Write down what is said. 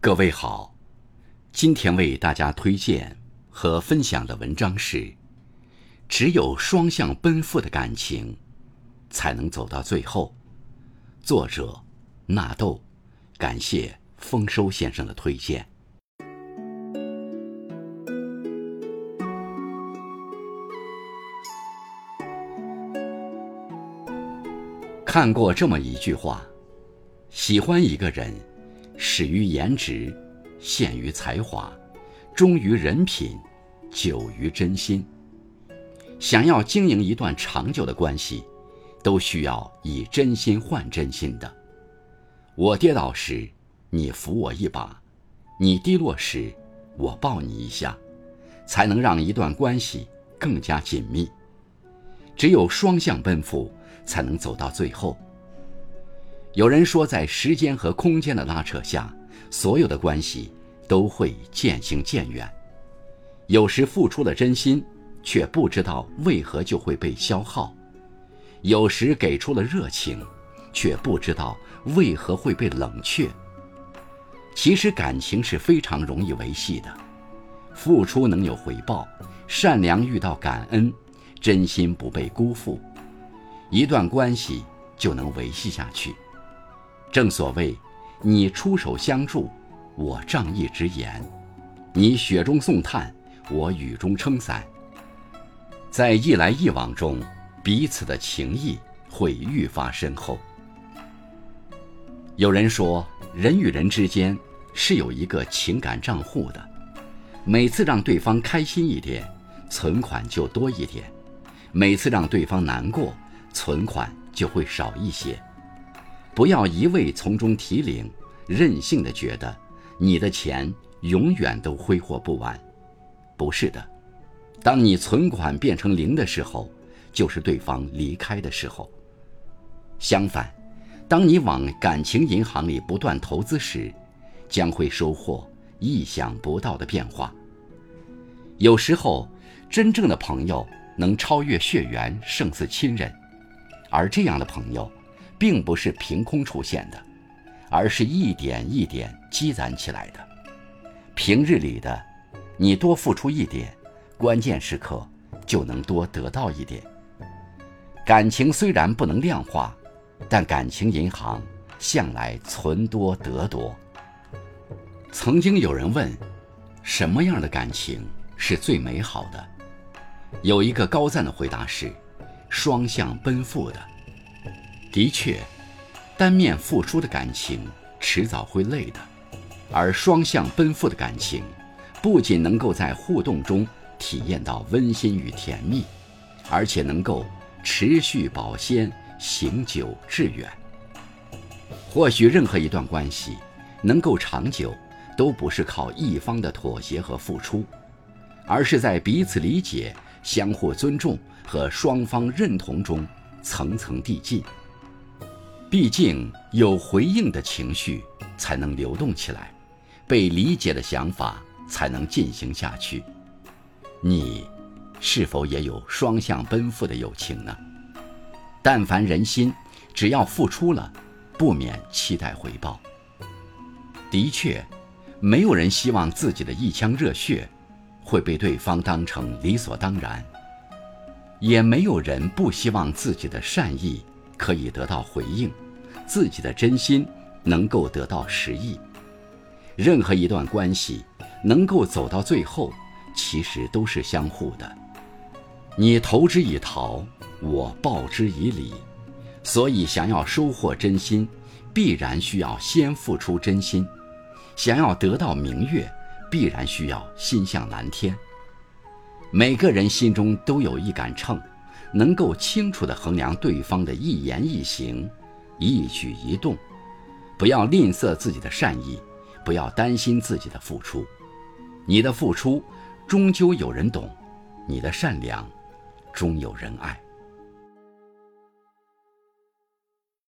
各位好，今天为大家推荐和分享的文章是：只有双向奔赴的感情，才能走到最后。作者纳豆，感谢丰收先生的推荐。看过这么一句话：喜欢一个人，始于颜值，陷于才华，忠于人品，久于真心。想要经营一段长久的关系，都需要以真心换真心的。我跌倒时，你扶我一把；你低落时，我抱你一下，才能让一段关系更加紧密。只有双向奔赴。才能走到最后。有人说，在时间和空间的拉扯下，所有的关系都会渐行渐远。有时付出了真心，却不知道为何就会被消耗；有时给出了热情，却不知道为何会被冷却。其实感情是非常容易维系的，付出能有回报，善良遇到感恩，真心不被辜负。一段关系就能维系下去。正所谓，你出手相助，我仗义直言；你雪中送炭，我雨中撑伞。在一来一往中，彼此的情谊会愈发深厚。有人说，人与人之间是有一个情感账户的，每次让对方开心一点，存款就多一点；每次让对方难过。存款就会少一些，不要一味从中提领，任性的觉得你的钱永远都挥霍不完。不是的，当你存款变成零的时候，就是对方离开的时候。相反，当你往感情银行里不断投资时，将会收获意想不到的变化。有时候，真正的朋友能超越血缘，胜似亲人。而这样的朋友，并不是凭空出现的，而是一点一点积攒起来的。平日里的，你多付出一点，关键时刻就能多得到一点。感情虽然不能量化，但感情银行向来存多得多。曾经有人问，什么样的感情是最美好的？有一个高赞的回答是。双向奔赴的，的确，单面付出的感情迟早会累的，而双向奔赴的感情，不仅能够在互动中体验到温馨与甜蜜，而且能够持续保鲜、行久致远。或许任何一段关系能够长久，都不是靠一方的妥协和付出，而是在彼此理解。相互尊重和双方认同中层层递进。毕竟有回应的情绪才能流动起来，被理解的想法才能进行下去。你是否也有双向奔赴的友情呢？但凡人心，只要付出了，不免期待回报。的确，没有人希望自己的一腔热血。会被对方当成理所当然，也没有人不希望自己的善意可以得到回应，自己的真心能够得到实意。任何一段关系能够走到最后，其实都是相互的。你投之以桃，我报之以李，所以想要收获真心，必然需要先付出真心；想要得到明月。必然需要心向蓝天。每个人心中都有一杆秤，能够清楚地衡量对方的一言一行、一举一动。不要吝啬自己的善意，不要担心自己的付出。你的付出终究有人懂，你的善良终有人爱。